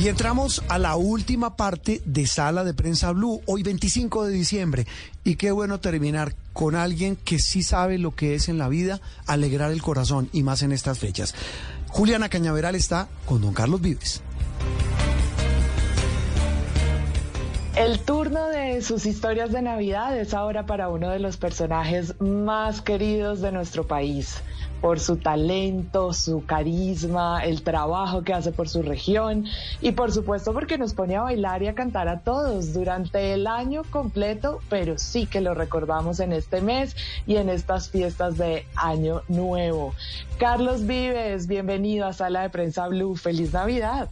Y entramos a la última parte de Sala de Prensa Blue, hoy 25 de diciembre. Y qué bueno terminar con alguien que sí sabe lo que es en la vida alegrar el corazón y más en estas fechas. Juliana Cañaveral está con don Carlos Vives. El turno de sus historias de Navidad es ahora para uno de los personajes más queridos de nuestro país, por su talento, su carisma, el trabajo que hace por su región y por supuesto porque nos pone a bailar y a cantar a todos durante el año completo, pero sí que lo recordamos en este mes y en estas fiestas de Año Nuevo. Carlos Vives, bienvenido a Sala de Prensa Blue. Feliz Navidad.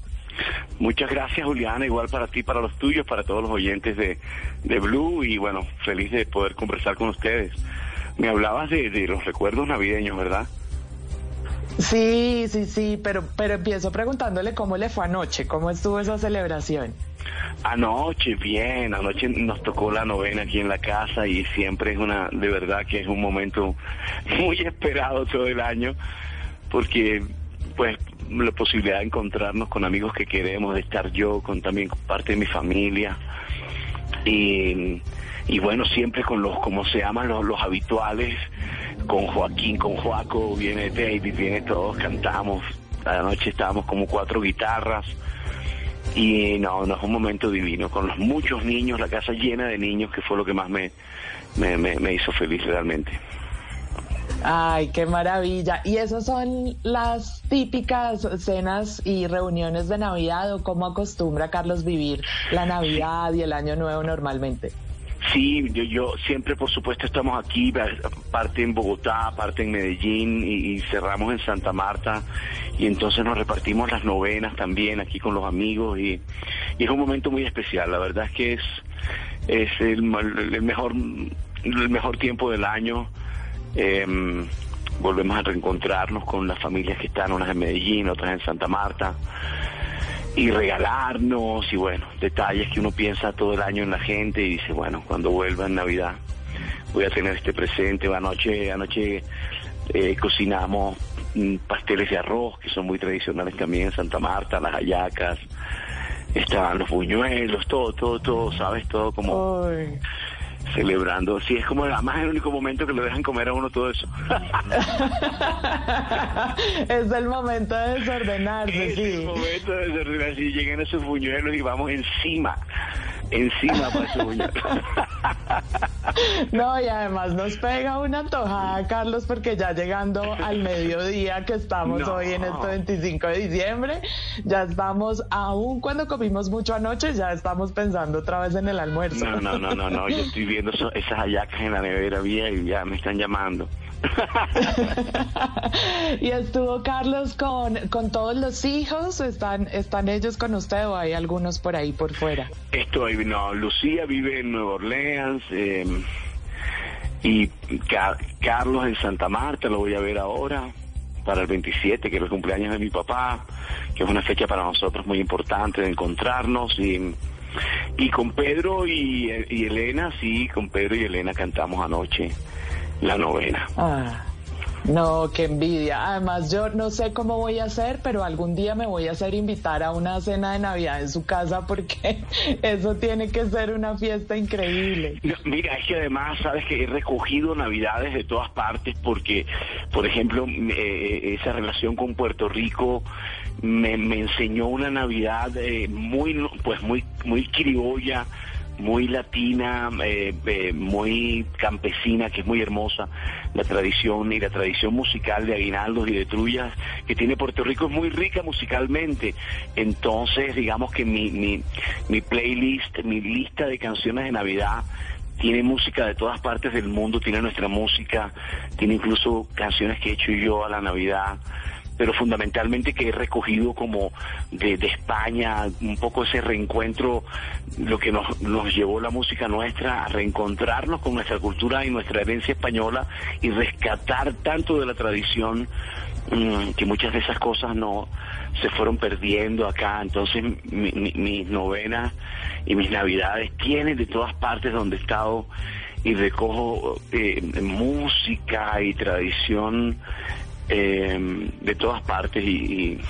Muchas gracias, Juliana. Igual para ti, para los tuyos, para todos los oyentes de, de Blue. Y bueno, feliz de poder conversar con ustedes. Me hablabas de, de los recuerdos navideños, ¿verdad? Sí, sí, sí, pero, pero empiezo preguntándole cómo le fue anoche, cómo estuvo esa celebración. Anoche, bien, anoche nos tocó la novena aquí en la casa y siempre es una, de verdad que es un momento muy esperado todo el año, porque pues la posibilidad de encontrarnos con amigos que queremos, de estar yo con también parte de mi familia. Y, y bueno, siempre con los, como se llaman los, los habituales, con Joaquín, con Joaco, viene David, viene todos, cantamos, noche estábamos como cuatro guitarras. Y no, no es un momento divino, con los muchos niños, la casa llena de niños, que fue lo que más me, me, me hizo feliz realmente. Ay, qué maravilla. ¿Y esas son las típicas cenas y reuniones de Navidad o cómo acostumbra Carlos vivir la Navidad y el Año Nuevo normalmente? Sí, yo, yo siempre, por supuesto, estamos aquí, parte en Bogotá, parte en Medellín y, y, cerramos en Santa Marta y entonces nos repartimos las novenas también aquí con los amigos y, y es un momento muy especial. La verdad es que es, es el, el mejor el mejor tiempo del año. Eh, volvemos a reencontrarnos con las familias que están, unas en Medellín, otras en Santa Marta y regalarnos y bueno, detalles que uno piensa todo el año en la gente y dice, bueno, cuando vuelva en Navidad voy a tener este presente. Anoche, anoche eh, cocinamos pasteles de arroz que son muy tradicionales también en Santa Marta, las hallacas, estaban los buñuelos, todo, todo, todo, ¿sabes? Todo como... celebrando. Sí, es como además el único momento que le dejan comer a uno todo eso. es el momento de desordenarse, es sí. el momento de desordenarse. Y llegan esos buñuelos y vamos encima. Encima para buñuelo. No, y además nos pega una antojada, Carlos, porque ya llegando al mediodía que estamos no. hoy en este 25 de diciembre, ya estamos, aún cuando comimos mucho anoche, ya estamos pensando otra vez en el almuerzo. No, no, no, no, no. yo estoy viendo eso, esas hallacas en la nevera vía y ya me están llamando. y estuvo Carlos con, con todos los hijos, ¿Están, ¿están ellos con usted o hay algunos por ahí por fuera? Estoy, no, Lucía vive en Nueva Orleans eh, y Car Carlos en Santa Marta, lo voy a ver ahora para el 27, que es el cumpleaños de mi papá, que es una fecha para nosotros muy importante de encontrarnos y... Y con Pedro y, y Elena, sí, con Pedro y Elena cantamos anoche la novena. Ah, no, qué envidia. Además, yo no sé cómo voy a hacer, pero algún día me voy a hacer invitar a una cena de Navidad en su casa porque eso tiene que ser una fiesta increíble. No, mira, es que además, sabes que he recogido Navidades de todas partes porque, por ejemplo, eh, esa relación con Puerto Rico me, me enseñó una Navidad eh, muy, pues muy, muy criolla muy latina, eh, eh, muy campesina, que es muy hermosa, la tradición y la tradición musical de aguinaldos y de trullas que tiene Puerto Rico es muy rica musicalmente. Entonces, digamos que mi, mi, mi playlist, mi lista de canciones de Navidad tiene música de todas partes del mundo, tiene nuestra música, tiene incluso canciones que he hecho yo a la Navidad pero fundamentalmente que he recogido como de, España, un poco ese reencuentro, lo que nos, nos llevó la música nuestra a reencontrarnos con nuestra cultura y nuestra herencia española y rescatar tanto de la tradición mmm, que muchas de esas cosas no se fueron perdiendo acá. Entonces mi, mi, mis novenas y mis navidades tienen de todas partes donde he estado y recojo eh, música y tradición eh, de todas partes y, y,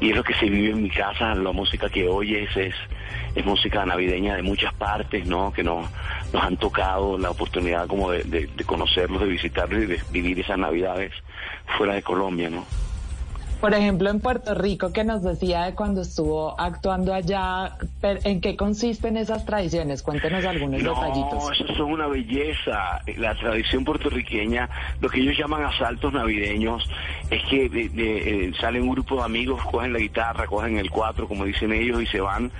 y es lo que se vive en mi casa, la música que oyes es, es música navideña de muchas partes, ¿no? Que nos, nos han tocado la oportunidad como de, de conocerlos, de visitarlos y de vivir esas navidades fuera de Colombia, ¿no? Por ejemplo, en Puerto Rico, que nos decía de cuando estuvo actuando allá, ¿en qué consisten esas tradiciones? Cuéntenos algunos no, detallitos. Eso es una belleza. La tradición puertorriqueña, lo que ellos llaman asaltos navideños, es que de, eh, sale un grupo de amigos, cogen la guitarra, cogen el cuatro, como dicen ellos, y se van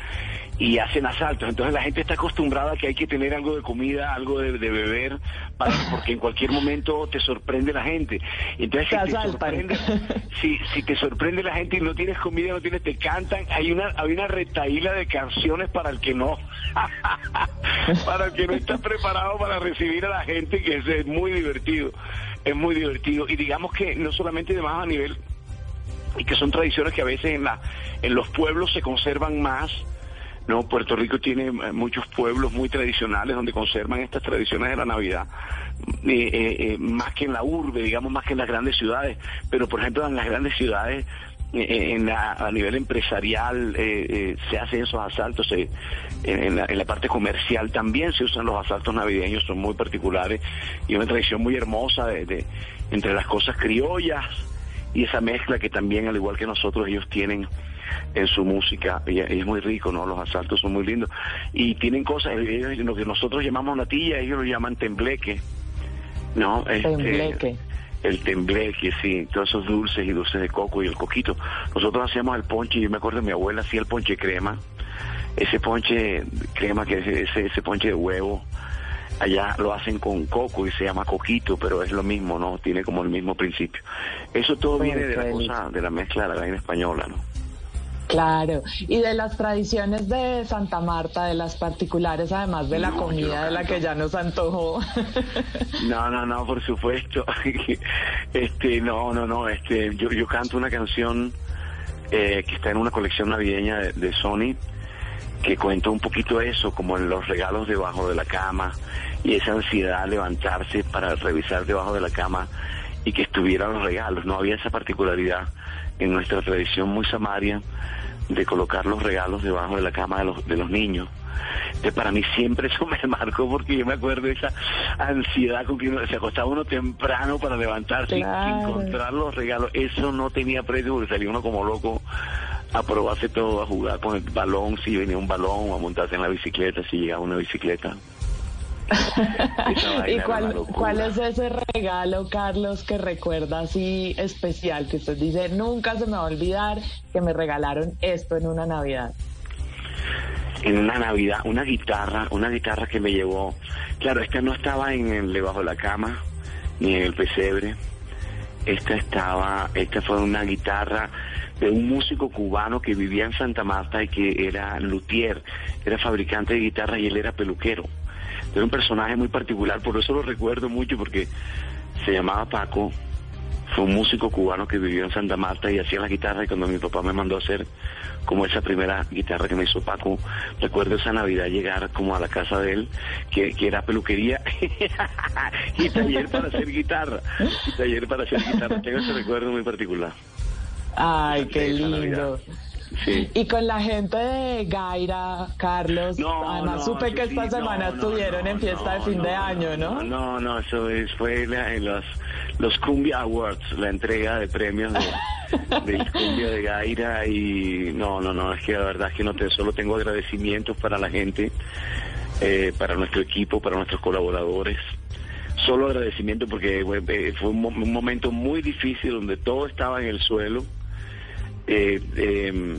y hacen asaltos. Entonces la gente está acostumbrada a que hay que tener algo de comida, algo de, beber, para, porque en cualquier momento te sorprende la gente. Entonces si te, sorprende, si, si, te sorprende la gente y no tienes comida, no tienes, te cantan. Hay una, hay una retaíla de canciones para el que no, para el que no está preparado para recibir a la gente, que es, muy divertido, es muy divertido. Y digamos que no solamente de más a nivel y que son tradiciones que a veces en la en los pueblos se conservan más no, Puerto Rico tiene eh, muchos pueblos muy tradicionales donde conservan estas tradiciones de la Navidad, eh, eh, más que en la urbe, digamos, más que en las grandes ciudades. Pero, por ejemplo, en las grandes ciudades, en a nivel empresarial, se hacen esos asaltos. en, la, parte comercial también se usan los asaltos navideños, son muy particulares y una tradición muy hermosa de, entre las cosas criollas y esa mezcla que también, al igual que nosotros, ellos tienen en su música y, es muy rico, ¿no? Los asaltos son muy lindos y tienen cosas, lo que nosotros llamamos natilla, ellos lo llaman tembleque, ¿no? Este, tembleque. El tembleque, sí, todos esos dulces y dulces de coco y el coquito. Nosotros hacíamos el ponche, yo me acuerdo, mi abuela hacía el ponche crema, ese ponche crema que es ese, ese ponche de huevo, allá lo hacen con coco y se llama coquito, pero es lo mismo, ¿no? Tiene como el mismo principio. Eso todo viene de la cosa, de la mezcla de la gallina española, ¿no? Claro, y de las tradiciones de Santa Marta, de las particulares, además de la comida de la que ya nos antojó. No, no, no, por supuesto. Este, no, no, no, este, yo, yo canto una canción eh, que está en una colección navideña de, Sony que cuenta un poquito eso, como en los regalos debajo de la cama y esa ansiedad de levantarse para revisar debajo de la cama y que estuvieran los regalos. No había esa particularidad en nuestra tradición muy samaria de colocar los regalos debajo de la cama de los, de los niños. Entonces, para mí siempre eso me marcó porque yo me acuerdo de esa ansiedad con que se acostaba uno temprano para levantarse y encontrar los regalos. Eso no tenía precio porque salía uno como loco a probarse todo, a jugar con el balón, si venía un balón, a montarse en la bicicleta, si llegaba una bicicleta. ¿Y cuál, cuál es ese regalo, Carlos, que recuerda así especial, que usted dice, nunca se me va a olvidar que me regalaron esto en una Navidad? En una Navidad, una guitarra, una guitarra que me llevó, claro, esta no estaba en el debajo de la cama, ni en el pesebre, esta estaba, esta fue una guitarra de un músico cubano que vivía en Santa Marta y que era luthier, era fabricante de guitarras y él era peluquero. Era un personaje muy particular, por eso lo recuerdo mucho, porque se llamaba Paco, fue un músico cubano que vivió en Santa Marta y hacía la guitarra y cuando mi papá me mandó a hacer como esa primera guitarra que me hizo Paco, recuerdo esa Navidad llegar como a la casa de él, que, era peluquería y taller para hacer guitarra, y taller para hacer guitarra, tengo ese recuerdo muy particular. Ay, qué lindo. Y con la gente de Gaira, Carlos, además supe que esta semana estuvieron en fiesta de fin de año, ¿no? No, no, eso fue en los, los Cumbia Awards, la entrega de premios de, Cumbia de Gaira y no, no, no, es que la verdad es que no te, solo tengo agradecimientos para la gente, eh, para nuestro equipo, para nuestros colaboradores solo agradecimiento porque eh, fue un, momento muy difícil donde todo estaba en el suelo. Eh, em,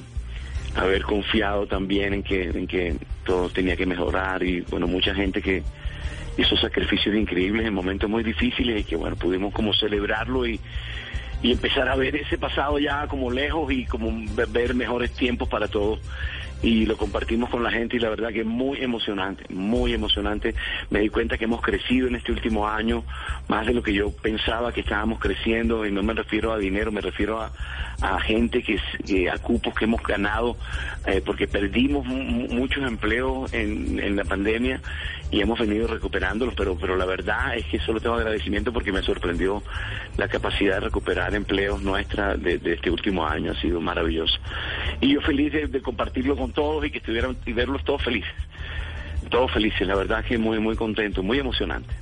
haber confiado también en que, en que todo tenía que mejorar y bueno, mucha gente que hizo sacrificios increíbles en momentos muy difíciles y que bueno, pudimos como celebrarlo y, y empezar a ver ese pasado ya como lejos y como ver mejores tiempos para todos. Y lo compartimos con la gente y la verdad que es muy emocionante, muy emocionante. Me di cuenta que hemos crecido en este último año más de lo que yo pensaba que estábamos creciendo y no me refiero a dinero, me refiero a, gente que, a cupos que hemos ganado eh, porque perdimos muchos empleos en, en la pandemia y hemos venido recuperándolos, pero, pero la verdad es que solo tengo agradecimiento porque me sorprendió la capacidad de recuperar empleos nuestra de, este último año, ha sido maravilloso. Y yo feliz de, compartirlo con todos y que estuvieran y verlos todos felices, todos felices, la verdad que muy, muy contento, muy emocionante.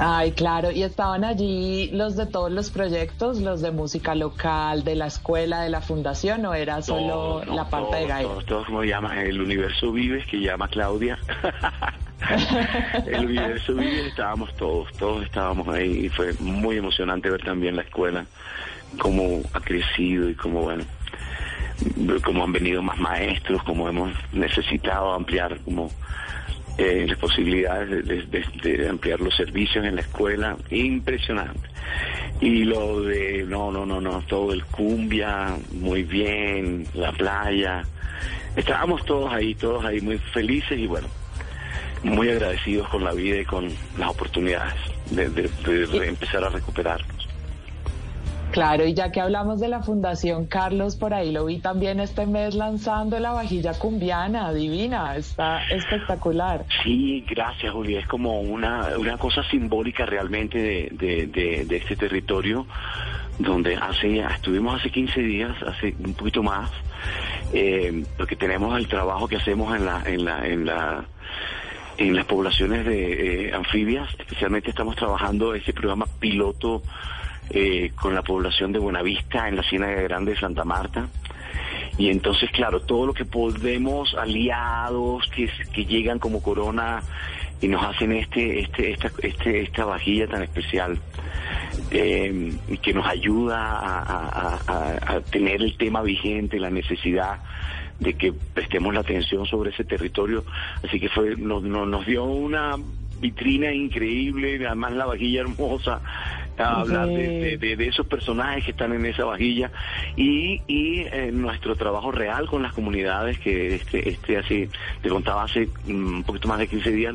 Ay, claro, y estaban allí los de todos los proyectos, los de música local, de la escuela, de la fundación, o era solo la parte de Gaia? Todos, todos, como llama, el universo Vives, que llama Claudia. el universo Vives, estábamos todos, todos estábamos ahí, y fue muy emocionante ver también la escuela, cómo ha crecido y cómo, bueno, cómo han venido más maestros, cómo hemos necesitado ampliar como eh, las posibilidades de, ampliar los servicios en la escuela, impresionante. Y lo de, no, no, no, no, todo el cumbia, muy bien, la playa. Estábamos todos ahí, todos ahí muy felices y bueno, muy agradecidos con la vida y con las oportunidades de empezar a recuperar. Claro, y ya que hablamos de la Fundación Carlos, por ahí lo vi también este mes lanzando la vajilla cumbiana, divina, está espectacular. Sí, gracias Julia, es como una, una cosa simbólica realmente de, de, este territorio, donde hace, estuvimos hace 15 días, hace un poquito más, eh, porque tenemos el trabajo que hacemos en la, en la, en la en las poblaciones de eh, anfibias, especialmente estamos trabajando ese programa piloto eh, con la población de Buenavista en la Ciénaga Grande de Santa Marta. Y entonces, claro, todo lo que podemos, aliados que, que llegan como corona y nos hacen este, este, esta, este, esta vajilla tan especial, eh, que nos ayuda a, tener el tema vigente, la necesidad de que prestemos la atención sobre ese territorio. Así que fue, nos, nos dio una vitrina increíble, además la vajilla hermosa, hablar de, de, esos personajes que están en esa vajilla y, y eh, nuestro trabajo real con las comunidades que este, este así, te contaba hace mm, un poquito más de 15 días,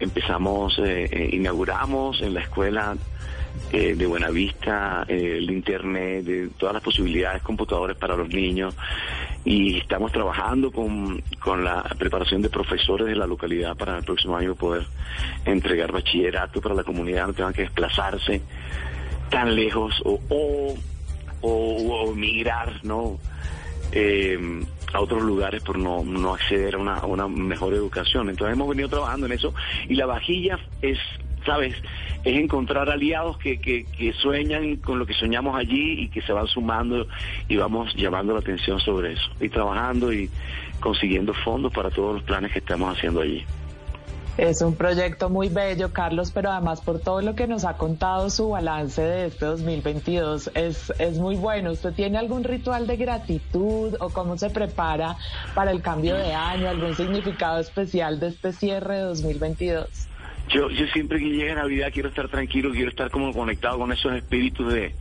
empezamos, eh, eh, inauguramos en la escuela eh, de Buenavista, eh, el internet, de todas las posibilidades, computadores para los niños y estamos trabajando con, con la preparación de profesores de la localidad para el próximo año poder entregar bachillerato para la comunidad, no tengan que desplazarse tan lejos o, o, o, migrar, ¿no? Eh, a otros lugares por no, no acceder a una, a una mejor educación. Entonces hemos venido trabajando en eso y la vajilla es ¿sabes? Es encontrar aliados que, que, sueñan con lo que soñamos allí y que se van sumando y vamos llamando la atención sobre eso y trabajando y consiguiendo fondos para todos los planes que estamos haciendo allí. Es un proyecto muy bello, Carlos, pero además por todo lo que nos ha contado su balance de este 2022 es, es muy bueno. ¿Usted tiene algún ritual de gratitud o cómo se prepara para el cambio de año, algún significado especial de este cierre de 2022? Yo, yo siempre que llega Navidad quiero estar tranquilo, quiero estar como conectado con esos espíritus de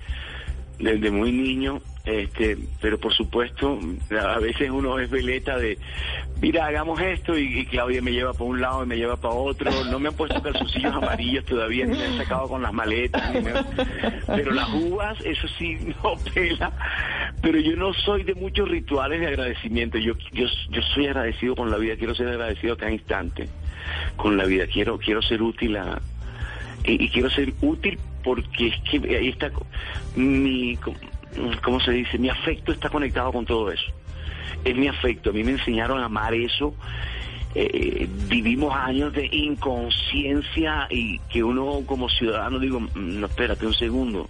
desde muy niño, este, pero por supuesto, a veces uno es veleta de, mira, hagamos esto y, Claudia me lleva para un lado y me lleva para otro, no me han puesto calzoncillos amarillos todavía, ni me han sacado con las maletas, pero las uvas, eso sí, no pela, pero yo no soy de muchos rituales de agradecimiento, yo, yo, yo soy agradecido con la vida, quiero ser agradecido cada instante con la vida, quiero, quiero ser útil a, y, quiero ser útil porque es que ahí está mi, ¿cómo se dice? Mi afecto está conectado con todo eso. Es mi afecto. A mí me enseñaron a amar eso. Eh, vivimos años de inconsciencia y que uno como ciudadano digo, mm, no, espérate un segundo.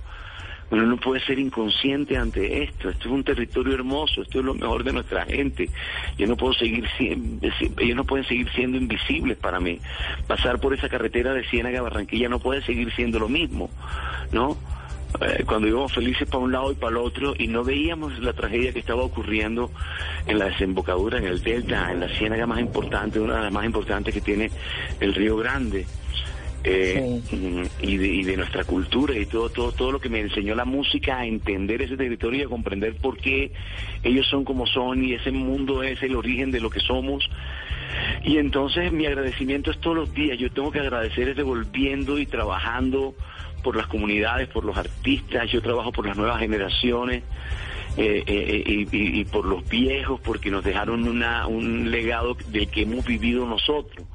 Uno no puede ser inconsciente ante esto. Esto es un territorio hermoso. Esto es lo mejor de nuestra gente. Yo no puedo seguir ellos no pueden seguir siendo invisibles para mí. Pasar por esa carretera de Ciénaga a Barranquilla no puede seguir siendo lo mismo, ¿no? Eh, cuando íbamos felices para un lado y para el otro y no veíamos la tragedia que estaba ocurriendo en la desembocadura, en el delta, en la ciénaga más importante, una de las más importantes que tiene el Río Grande eh, y, de, nuestra cultura y todo, todo, todo lo que me enseñó la música a entender ese territorio y a comprender por qué ellos son como son y ese mundo es el origen de lo que somos. Y entonces mi agradecimiento es todos los días, yo tengo que agradecer es devolviendo y trabajando por las comunidades, por los artistas, yo trabajo por las nuevas generaciones. Eh, eh, y, y, por los viejos, porque nos dejaron una, un legado del que hemos vivido nosotros.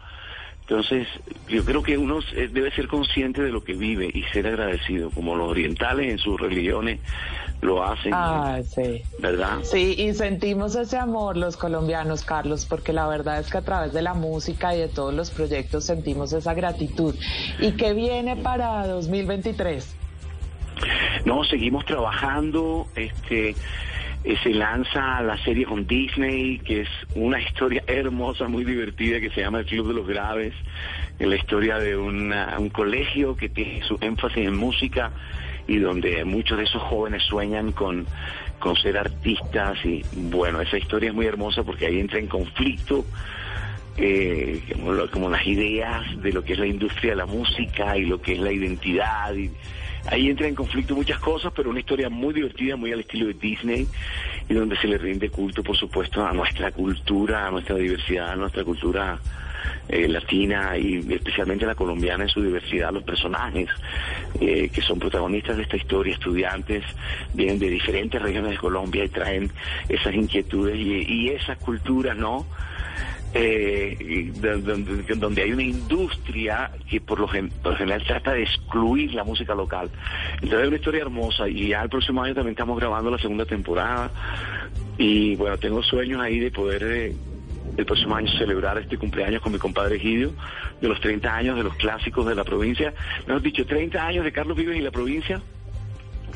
Entonces, yo creo que uno debe ser consciente de lo que vive y ser agradecido, como los orientales en sus religiones lo hacen. Ah, sí. ¿Verdad? Sí, y sentimos ese amor los colombianos, Carlos, porque la verdad es que a través de la música y de todos los proyectos sentimos esa gratitud. ¿Y qué viene para 2023? No, seguimos trabajando, este se lanza la serie con Disney, que es una historia hermosa, muy divertida, que se llama El Club de los Graves, en la historia de un colegio que tiene su énfasis en música y donde muchos de esos jóvenes sueñan con, con ser artistas. Y bueno, esa historia es muy hermosa porque ahí entra en conflicto eh, como, las ideas de lo que es la industria de la música y lo que es la identidad Ahí entra en conflicto muchas cosas, pero una historia muy divertida, muy al estilo de Disney, y donde se le rinde culto, por supuesto, a nuestra cultura, a nuestra diversidad, a nuestra cultura eh, latina y especialmente la colombiana en su diversidad, los personajes eh, que son protagonistas de esta historia, estudiantes, vienen de diferentes regiones de Colombia y traen esas inquietudes y, y esas culturas, ¿no? Eh, donde, hay una industria que por lo, general trata de excluir la música local. Entonces es una historia hermosa y ya el próximo año también estamos grabando la segunda temporada y bueno, tengo sueños ahí de poder eh, el próximo año celebrar este cumpleaños con mi compadre Gidio, de los 30 años de los clásicos de la provincia. Mejor dicho, 30 años de Carlos Vives y la provincia.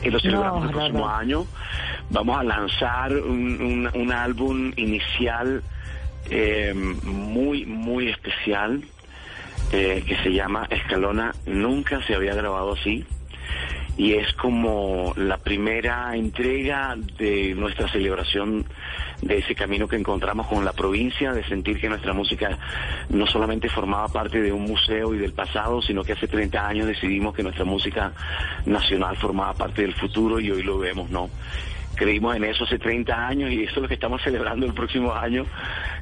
Y lo celebramos el próximo año. Vamos a lanzar un álbum inicial eh, muy, muy especial eh, que se llama Escalona. Nunca se había grabado así y es como la primera entrega de nuestra celebración de ese camino que encontramos con la provincia, de sentir que nuestra música no solamente formaba parte de un museo y del pasado, sino que hace 30 años decidimos que nuestra música nacional formaba parte del futuro y hoy lo vemos, ¿no? Creímos en eso hace 30 años y eso es lo que estamos celebrando el próximo año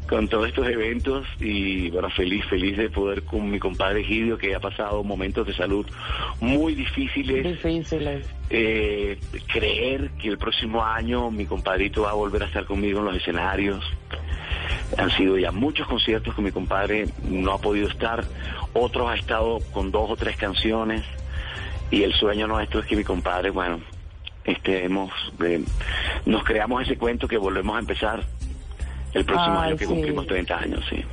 con todos estos eventos y bueno, feliz, feliz de poder con mi compadre Gidio que ha pasado momentos de salud muy difíciles. Difíciles. Eh, creer que el próximo año mi compadrito va a volver a estar conmigo en los escenarios. Han sido ya muchos conciertos con mi compadre, no ha podido estar, otros ha estado con dos o tres canciones y el sueño nuestro es que mi compadre, bueno, este, hemos, eh, nos creamos ese cuento que volvemos a empezar el próximo año que cumplimos 30 años, sí.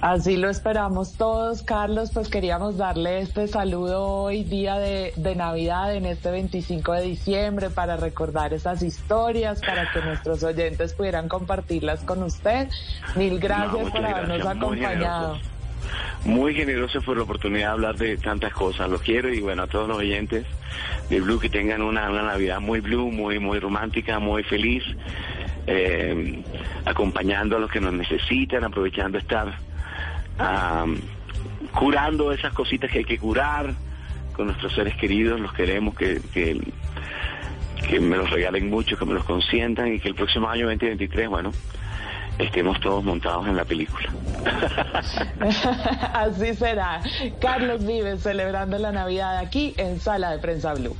Así lo esperamos todos, Carlos. Pues queríamos darle este saludo hoy, día de, Navidad, en este 25 de diciembre, para recordar esas historias, para que nuestros oyentes pudieran compartirlas con usted. Mil gracias por habernos acompañado. Muy generoso por la oportunidad de hablar de tantas cosas. Los quiero y bueno, a todos los oyentes de Blue que tengan una, una Navidad muy Blue, muy, muy romántica, muy feliz eh, acompañando a los que nos necesitan, aprovechando estar curando esas cositas que hay que curar con nuestros seres queridos, los queremos que, que, que me los regalen mucho, que me los consientan y que el próximo año 2023, bueno, estemos todos montados en la película. Así será. Carlos Vives celebrando la Navidad aquí en Sala de Prensa Blue.